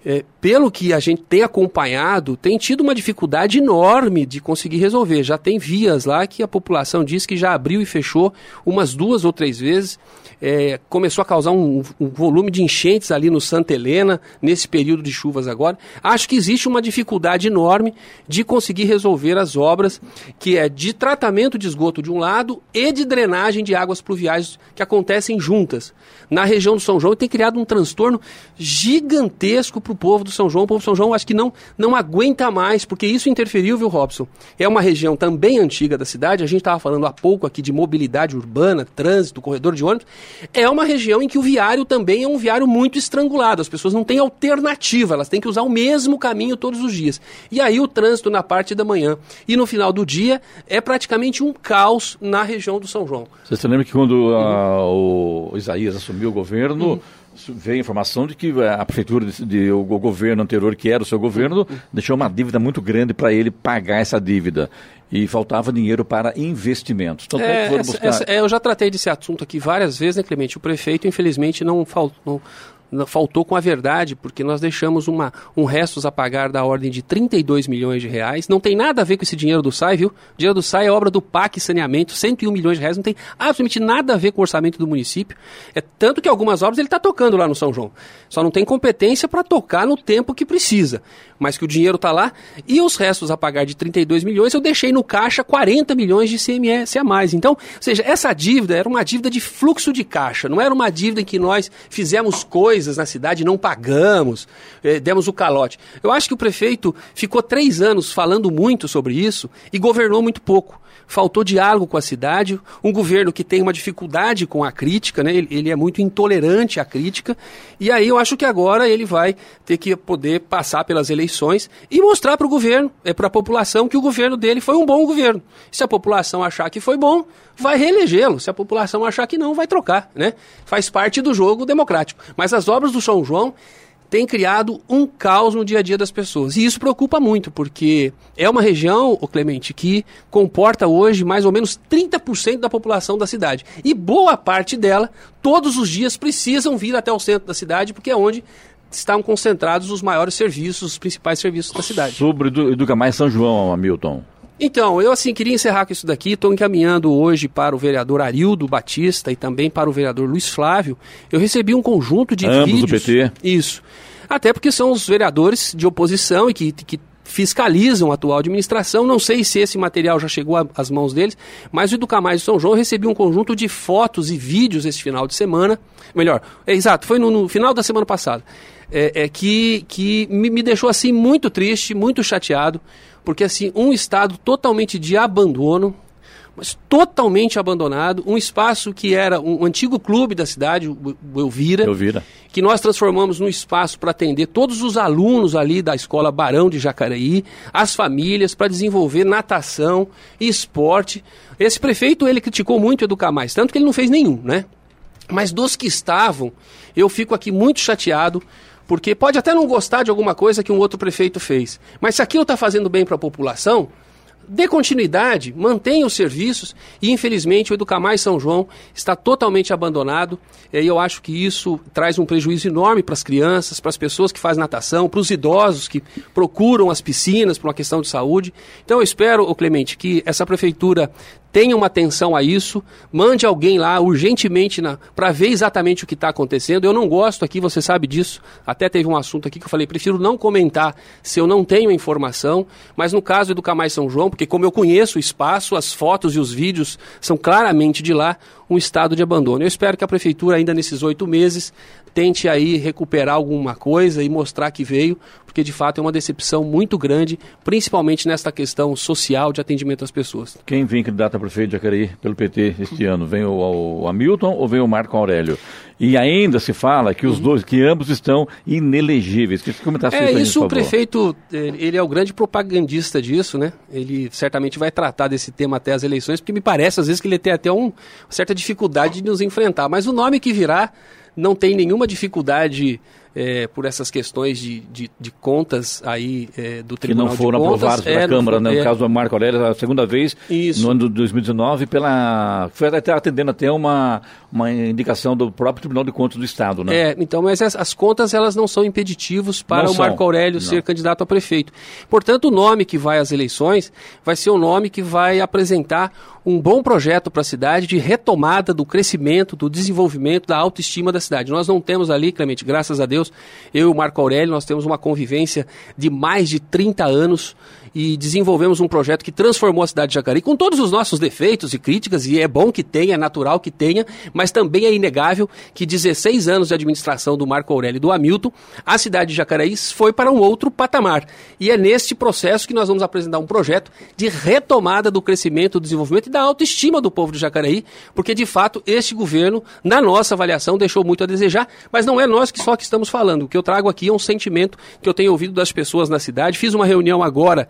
é, pelo que a gente tem acompanhado, tem tido uma dificuldade enorme de conseguir resolver. Já tem vias lá que a população diz que já abriu e fechou umas duas ou três vezes é, começou a causar um, um, volume de enchentes ali no Santa Helena, nesse período de chuvas agora. Acho que existe uma dificuldade enorme de conseguir resolver as obras, que é de tratamento de esgoto de um lado e de drenagem de águas pluviais que acontecem juntas. Na região do São João tem criado um transtorno gigantesco para o povo do São João. O povo do São João acho que não, não aguenta mais, porque isso interferiu, viu, Robson? É uma região também antiga da cidade, a gente estava falando há pouco aqui de mobilidade urbana, trânsito, corredor de ônibus é uma região em que o viário também é um viário muito estrangulado. As pessoas não têm alternativa, elas têm que usar o mesmo caminho todos os dias. E aí o trânsito na parte da manhã e no final do dia é praticamente um caos na região do São João. Você se lembra que quando uhum. o Isaías assumiu o governo, uhum veio a informação de que a prefeitura, de, de, o governo anterior, que era o seu governo, deixou uma dívida muito grande para ele pagar essa dívida e faltava dinheiro para investimentos. Tanto é, é buscar... essa, é, eu já tratei desse assunto aqui várias vezes, né, Clemente? O prefeito, infelizmente, não, faltou faltou com a verdade, porque nós deixamos uma, um restos a pagar da ordem de 32 milhões de reais. Não tem nada a ver com esse dinheiro do SAI, viu? O dinheiro do SAI é obra do PAC Saneamento, 101 milhões de reais, não tem absolutamente nada a ver com o orçamento do município. É tanto que algumas obras ele está tocando lá no São João. Só não tem competência para tocar no tempo que precisa. Mas que o dinheiro está lá. E os restos a pagar de 32 milhões, eu deixei no caixa 40 milhões de CMS a mais. Então, ou seja, essa dívida era uma dívida de fluxo de caixa, não era uma dívida em que nós fizemos coisas na cidade não pagamos, eh, demos o calote. Eu acho que o prefeito ficou três anos falando muito sobre isso e governou muito pouco. Faltou diálogo com a cidade, um governo que tem uma dificuldade com a crítica, né? ele, ele é muito intolerante à crítica, e aí eu acho que agora ele vai ter que poder passar pelas eleições e mostrar para o governo, é, para a população, que o governo dele foi um bom governo. Se a população achar que foi bom, vai reelegê-lo. Se a população achar que não, vai trocar. Né? Faz parte do jogo democrático. Mas as obras do São João têm criado um caos no dia a dia das pessoas. E isso preocupa muito, porque é uma região, o Clemente, que comporta hoje mais ou menos 30% da população da cidade. E boa parte dela, todos os dias, precisam vir até o centro da cidade, porque é onde estão concentrados os maiores serviços, os principais serviços da cidade. Sobre Educa Mais São João, Hamilton. Então, eu assim queria encerrar com isso daqui. Estou encaminhando hoje para o vereador Arildo Batista e também para o vereador Luiz Flávio. Eu recebi um conjunto de Ambos vídeos. do PT. Isso. Até porque são os vereadores de oposição e que, que fiscalizam a atual administração. Não sei se esse material já chegou às mãos deles, mas o Educamais de São João recebeu um conjunto de fotos e vídeos esse final de semana. Melhor, é, exato, foi no, no, final da semana passada. É, é que que me, me deixou assim muito triste, muito chateado porque assim, um estado totalmente de abandono, mas totalmente abandonado, um espaço que era um antigo clube da cidade, o Elvira, Elvira. que nós transformamos num espaço para atender todos os alunos ali da escola Barão de Jacareí, as famílias, para desenvolver natação e esporte. Esse prefeito, ele criticou muito Educar Mais, tanto que ele não fez nenhum, né? Mas dos que estavam, eu fico aqui muito chateado, porque pode até não gostar de alguma coisa que um outro prefeito fez, mas se aquilo está fazendo bem para a população, dê continuidade, mantenha os serviços e infelizmente o Educamais São João está totalmente abandonado e eu acho que isso traz um prejuízo enorme para as crianças, para as pessoas que fazem natação, para os idosos que procuram as piscinas por uma questão de saúde. Então eu espero, Clemente, que essa prefeitura tenha uma atenção a isso, mande alguém lá urgentemente para ver exatamente o que está acontecendo. Eu não gosto aqui, você sabe disso. Até teve um assunto aqui que eu falei, prefiro não comentar se eu não tenho informação, mas no caso do Camais São João, porque como eu conheço o espaço, as fotos e os vídeos são claramente de lá um estado de abandono. Eu espero que a prefeitura, ainda nesses oito meses, tente aí recuperar alguma coisa e mostrar que veio, porque de fato é uma decepção muito grande, principalmente nesta questão social de atendimento às pessoas. Quem vem candidato a prefeito de Jacareí pelo PT este ano? Vem o, o Hamilton ou vem o Marco Aurélio? E ainda se fala que os uhum. dois, que ambos estão inelegíveis. Que comentar é, isso, isso o prefeito, ele é o grande propagandista disso, né? Ele certamente vai tratar desse tema até as eleições, porque me parece às vezes que ele tem até um, uma certa dificuldade de nos enfrentar. Mas o nome que virá não tem nenhuma dificuldade é, por essas questões de, de, de contas aí é, do Tribunal Que não foram aprovadas pela é, Câmara, né? no é. caso do Marco Aurélio, a segunda vez, Isso. no ano de 2019, pela, foi até atendendo até uma, uma indicação do próprio Tribunal de Contas do Estado, né? É, então, mas as, as contas elas não são impeditivos para não o Marco Aurélio ser candidato a prefeito. Portanto, o nome que vai às eleições vai ser o nome que vai apresentar um bom projeto para a cidade de retomada do crescimento, do desenvolvimento, da autoestima da cidade. Nós não temos ali, Clemente, graças a Deus, eu e o Marco Aurélio, nós temos uma convivência de mais de 30 anos e desenvolvemos um projeto que transformou a cidade de Jacareí, com todos os nossos defeitos e críticas, e é bom que tenha, é natural que tenha, mas também é inegável que 16 anos de administração do Marco Aurélio e do Hamilton, a cidade de Jacareí foi para um outro patamar. E é neste processo que nós vamos apresentar um projeto de retomada do crescimento, do desenvolvimento e da autoestima do povo de Jacareí, porque de fato este governo, na nossa avaliação, deixou muito a desejar, mas não é nós que só que estamos falando. O que eu trago aqui é um sentimento que eu tenho ouvido das pessoas na cidade. Fiz uma reunião agora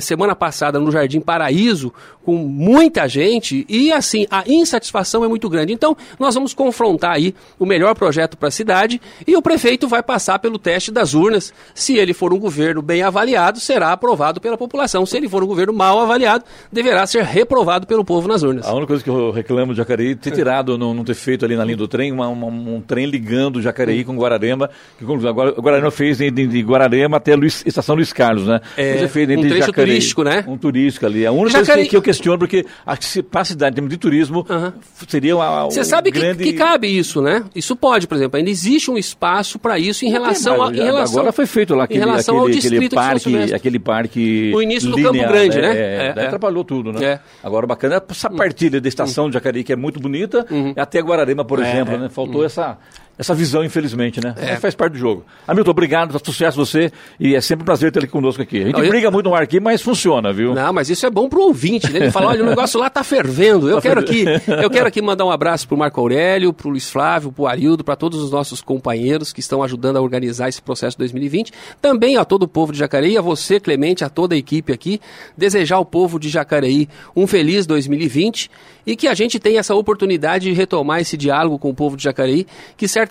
semana passada no Jardim Paraíso com muita gente e assim a insatisfação é muito grande. Então nós vamos confrontar aí o melhor projeto para a cidade e o prefeito vai passar pelo teste das urnas. Se ele for um governo bem avaliado, será aprovado pela população. Se ele for um governo mal avaliado, deverá ser reprovado pelo povo nas urnas. A única coisa que eu reclamo de Jacareí ter tirado, não, não ter feito ali na linha do trem, uma, uma, um trem ligando Jacareí com Guararema, que agora Guararema fez de, de, Guararema até Luiz, Estação Luiz Carlos, né? É, fez um trecho Jacareí, turístico, né? Um turístico ali. A única Jacareí... coisa que eu questiono, porque a cidade, em termos de turismo, uhum. seria uma. Você sabe grande... que, que, cabe isso, né? Isso pode, por exemplo, ainda existe um espaço para isso em relação, a, em relação Agora foi feito lá aquele, aquele, aquele parque, aquele parque. O início linear, do Campo Grande, né? É, é, é. atrapalhou tudo, né? É. Agora bacana é essa partilha da estação de Jacareí, que é muito bonita, uhum. até Guararema, por é, exemplo, né? Faltou uhum. essa essa visão, infelizmente, né? É. Mas faz parte do jogo. Hamilton, obrigado, sucesso você e é sempre um prazer ter ele conosco aqui. A gente Não, briga eu... muito no ar aqui, mas funciona, viu? Não, mas isso é bom pro ouvinte, né? Ele fala, olha, o negócio lá tá fervendo. Eu tá quero aqui, eu quero aqui mandar um abraço pro Marco Aurélio, pro Luiz Flávio, pro Arildo, para todos os nossos companheiros que estão ajudando a organizar esse processo 2020. Também a todo o povo de Jacareí, a você, Clemente, a toda a equipe aqui, desejar ao povo de Jacareí um feliz 2020 e que a gente tenha essa oportunidade de retomar esse diálogo com o povo de Jacareí, que certamente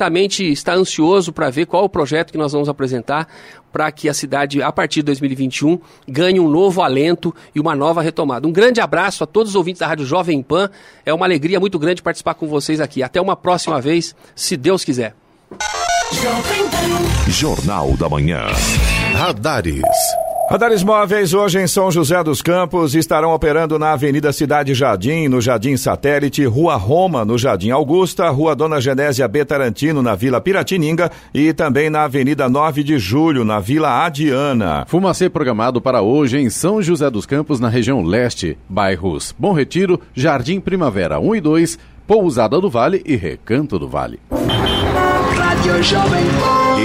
está ansioso para ver qual o projeto que nós vamos apresentar para que a cidade, a partir de 2021, ganhe um novo alento e uma nova retomada. Um grande abraço a todos os ouvintes da Rádio Jovem Pan. É uma alegria muito grande participar com vocês aqui. Até uma próxima vez, se Deus quiser. Jornal da Manhã. Radares. Radares móveis hoje em São José dos Campos estarão operando na Avenida Cidade Jardim, no Jardim Satélite, Rua Roma, no Jardim Augusta, Rua Dona Genésia B. Tarantino, na Vila Piratininga e também na Avenida 9 de Julho, na Vila Adiana. Fumacê programado para hoje em São José dos Campos, na região leste, bairros Bom Retiro, Jardim Primavera 1 e 2, Pousada do Vale e Recanto do Vale. Rádio Jovem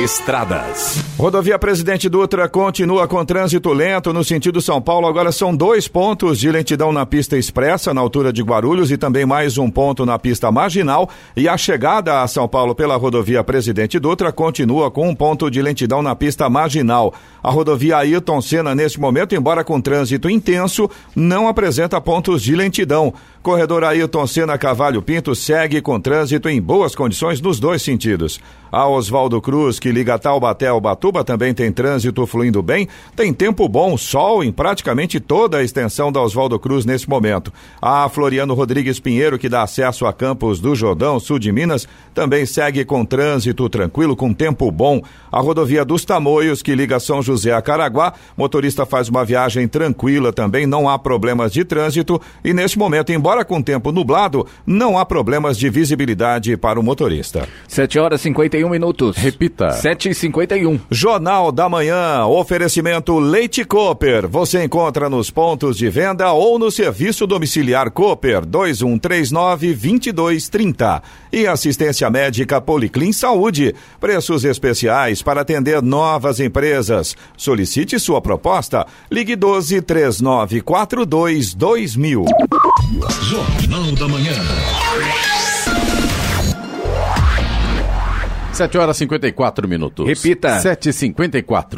Estradas. Rodovia Presidente Dutra continua com trânsito lento no sentido São Paulo. Agora são dois pontos de lentidão na pista expressa, na altura de Guarulhos, e também mais um ponto na pista marginal. E a chegada a São Paulo pela rodovia Presidente Dutra continua com um ponto de lentidão na pista marginal. A rodovia Ailton Senna, neste momento, embora com trânsito intenso, não apresenta pontos de lentidão. Corredor Ailton Senna Cavalho Pinto segue com trânsito em boas condições nos dois sentidos. A Oswaldo Cruz, que liga Taubaté ao Batuba, também tem trânsito fluindo bem. Tem tempo bom, sol em praticamente toda a extensão da Oswaldo Cruz nesse momento. A Floriano Rodrigues Pinheiro, que dá acesso a Campos do Jordão, sul de Minas, também segue com trânsito tranquilo, com tempo bom. A rodovia dos Tamoios, que liga São José a Caraguá, motorista faz uma viagem tranquila também, não há problemas de trânsito. E neste momento, embora com tempo nublado, não há problemas de visibilidade para o motorista. 7 horas e 51 minutos. Repita. 7h51. Jornal da Manhã, oferecimento Leite Cooper. Você encontra nos pontos de venda ou no serviço domiciliar Cooper 2139-2230. E assistência médica Policlin Saúde. Preços especiais para atender novas empresas. Solicite sua proposta. Ligue 12 3942 2000. Jornal da Manhã. 7 horas e 54 minutos. Repita. 7h54.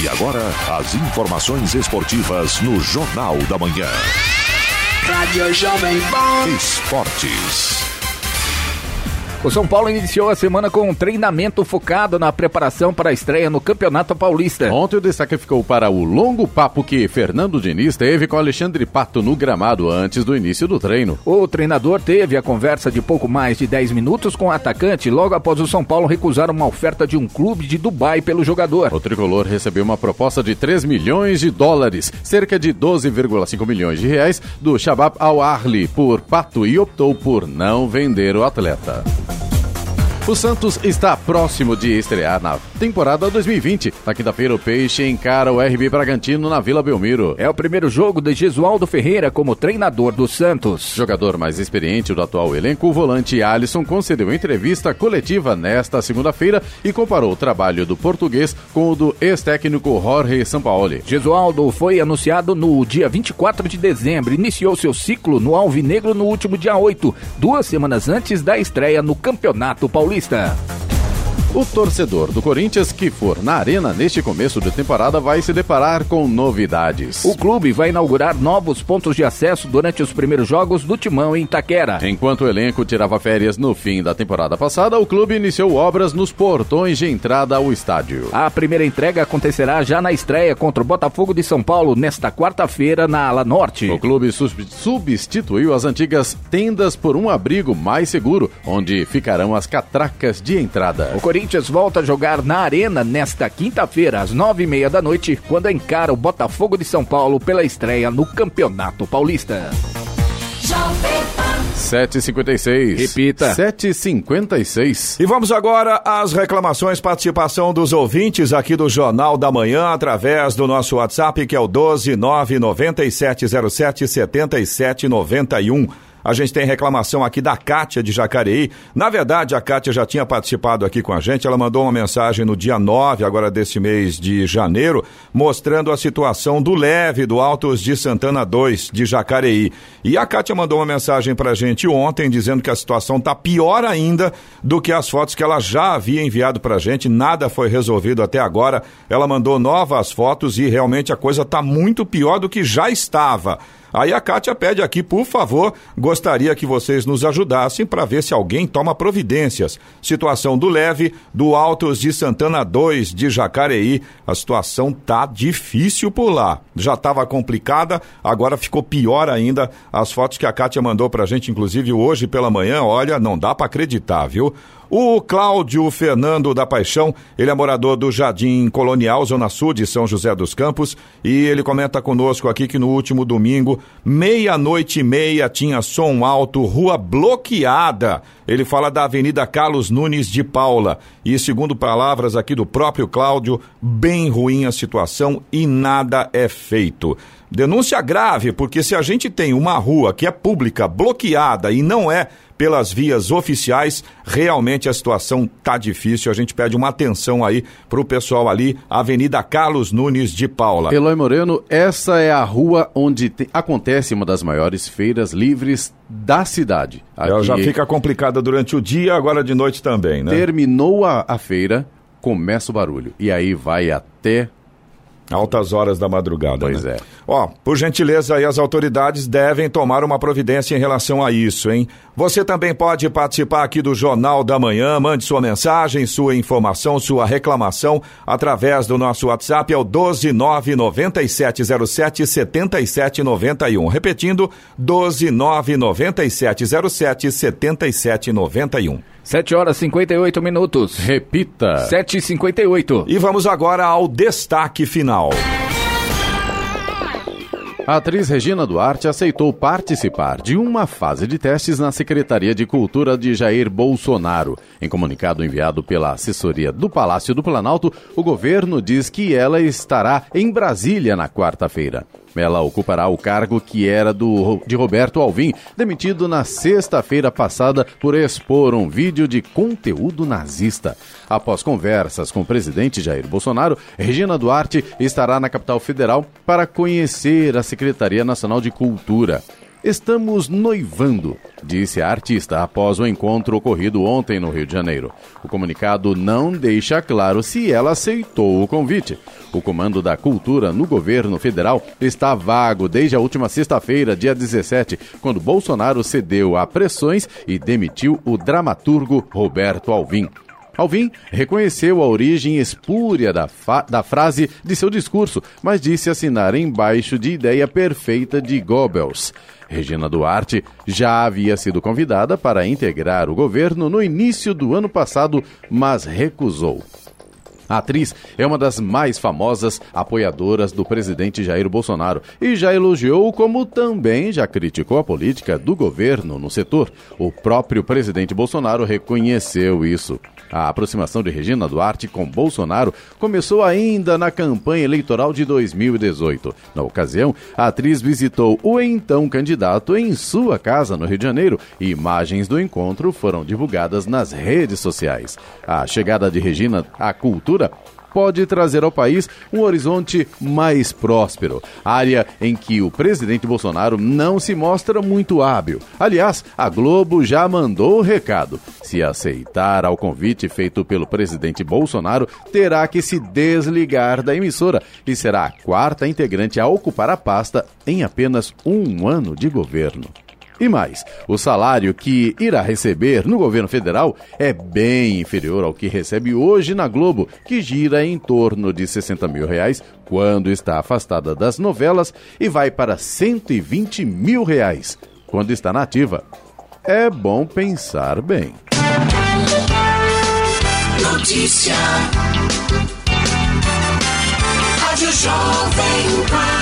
E agora, as informações esportivas no Jornal da Manhã. Rádio Jovem Pan. Esportes. O São Paulo iniciou a semana com um treinamento focado na preparação para a estreia no Campeonato Paulista. Ontem o destaque ficou para o longo papo que Fernando Diniz teve com Alexandre Pato no gramado antes do início do treino. O treinador teve a conversa de pouco mais de 10 minutos com o atacante logo após o São Paulo recusar uma oferta de um clube de Dubai pelo jogador. O tricolor recebeu uma proposta de 3 milhões de dólares, cerca de 12,5 milhões de reais, do Shabab Al-Ahli por Pato e optou por não vender o atleta. O Santos está próximo de estrear na temporada 2020. Na quinta-feira, o Peixe encara o RB Bragantino na Vila Belmiro. É o primeiro jogo de Gesualdo Ferreira como treinador do Santos. Jogador mais experiente do atual elenco, o volante Alisson concedeu entrevista coletiva nesta segunda-feira e comparou o trabalho do português com o do ex-técnico Jorge Sampaoli. Gesualdo foi anunciado no dia 24 de dezembro. Iniciou seu ciclo no Alvinegro no último dia 8, duas semanas antes da estreia no Campeonato Paulista. Paulista. O torcedor do Corinthians que for na arena neste começo de temporada vai se deparar com novidades. O clube vai inaugurar novos pontos de acesso durante os primeiros jogos do Timão em Itaquera. Enquanto o elenco tirava férias no fim da temporada passada, o clube iniciou obras nos portões de entrada ao estádio. A primeira entrega acontecerá já na estreia contra o Botafogo de São Paulo nesta quarta-feira na Ala Norte. O clube substituiu as antigas tendas por um abrigo mais seguro, onde ficarão as catracas de entrada. O Corinthians volta a jogar na Arena nesta quinta-feira, às nove e meia da noite, quando encara o Botafogo de São Paulo pela estreia no Campeonato Paulista. Jovem Pan. 7h56. Repita. 7h56. E vamos agora às reclamações, participação dos ouvintes aqui do Jornal da Manhã, através do nosso WhatsApp, que é o 12997077791. A gente tem reclamação aqui da Kátia de Jacareí. Na verdade, a Kátia já tinha participado aqui com a gente. Ela mandou uma mensagem no dia 9, agora desse mês de janeiro, mostrando a situação do leve do Altos de Santana 2, de Jacareí. E a Kátia mandou uma mensagem pra gente ontem, dizendo que a situação tá pior ainda do que as fotos que ela já havia enviado pra gente. Nada foi resolvido até agora. Ela mandou novas fotos e realmente a coisa tá muito pior do que já estava. Aí a Kátia pede aqui, por favor, gostaria que vocês nos ajudassem para ver se alguém toma providências. Situação do leve, do Altos de Santana 2, de Jacareí. A situação tá difícil por lá. Já estava complicada, agora ficou pior ainda. As fotos que a Kátia mandou pra gente, inclusive hoje pela manhã, olha, não dá para acreditar, viu? O Cláudio Fernando da Paixão, ele é morador do Jardim Colonial, Zona Sul de São José dos Campos, e ele comenta conosco aqui que no último domingo, meia-noite e meia, tinha som alto, rua bloqueada. Ele fala da Avenida Carlos Nunes de Paula. E segundo palavras aqui do próprio Cláudio, bem ruim a situação e nada é feito. Denúncia grave, porque se a gente tem uma rua que é pública, bloqueada e não é pelas vias oficiais, realmente a situação tá difícil. A gente pede uma atenção aí pro pessoal ali, Avenida Carlos Nunes de Paula. Eloy Moreno, essa é a rua onde te- acontece uma das maiores feiras livres da cidade. Ela já Aqui fica complicada durante o dia, agora de noite também, né? terminou a, a feira, começa o barulho. E aí vai até. Altas horas da madrugada. Pois né? é. Ó, por gentileza aí as autoridades devem tomar uma providência em relação a isso, hein? Você também pode participar aqui do Jornal da Manhã, mande sua mensagem, sua informação, sua reclamação através do nosso WhatsApp, é o 12997077791. Repetindo, 12997077791. 7 horas e 58 minutos. Repita. 7 e 58 E vamos agora ao destaque final. A atriz Regina Duarte aceitou participar de uma fase de testes na Secretaria de Cultura de Jair Bolsonaro. Em comunicado enviado pela assessoria do Palácio do Planalto, o governo diz que ela estará em Brasília na quarta-feira. Ela ocupará o cargo que era do, de Roberto Alvim, demitido na sexta-feira passada por expor um vídeo de conteúdo nazista. Após conversas com o presidente Jair Bolsonaro, Regina Duarte estará na capital federal para conhecer a Secretaria Nacional de Cultura. Estamos noivando, disse a artista após o encontro ocorrido ontem no Rio de Janeiro. O comunicado não deixa claro se ela aceitou o convite. O comando da cultura no governo federal está vago desde a última sexta-feira, dia 17, quando Bolsonaro cedeu a pressões e demitiu o dramaturgo Roberto Alvim. Alvim reconheceu a origem espúria da, da, frase de seu discurso, mas disse assinar embaixo de ideia perfeita de Goebbels. Regina Duarte já havia sido convidada para integrar o governo no início do ano passado, mas recusou. A atriz é uma das mais famosas apoiadoras do presidente Jair Bolsonaro e já elogiou, como também já criticou a política do governo no setor. O próprio presidente Bolsonaro reconheceu isso. A aproximação de Regina Duarte com Bolsonaro começou ainda na campanha eleitoral de 2018. Na ocasião, a atriz visitou o então candidato em sua casa no Rio de Janeiro e imagens do encontro foram divulgadas nas redes sociais. A chegada de Regina à cultura pode trazer ao país um horizonte mais próspero, área em que o presidente Bolsonaro não se mostra muito hábil. Aliás, a Globo já mandou o recado. Se aceitar ao convite feito pelo presidente Bolsonaro, terá que se desligar da emissora e será a quarta integrante a ocupar a pasta em apenas um ano de governo. E mais, o salário que irá receber no governo federal é bem inferior ao que recebe hoje na Globo, que gira em torno de 60 mil reais quando está afastada das novelas e vai para 120 mil reais quando está na ativa. É bom pensar bem. Notícia. Rádio Jovem Pan.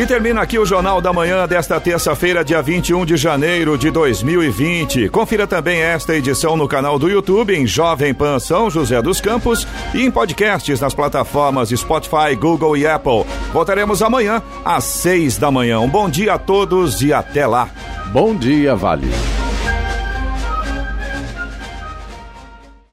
E termina aqui o Jornal da Manhã desta terça-feira, dia 21 de janeiro de 2020. Confira também esta edição no canal do YouTube em Jovem Pan São José dos Campos e em podcasts nas plataformas Spotify, Google e Apple. Voltaremos amanhã às seis da manhã. Um bom dia a todos e até lá. Bom dia, Vale.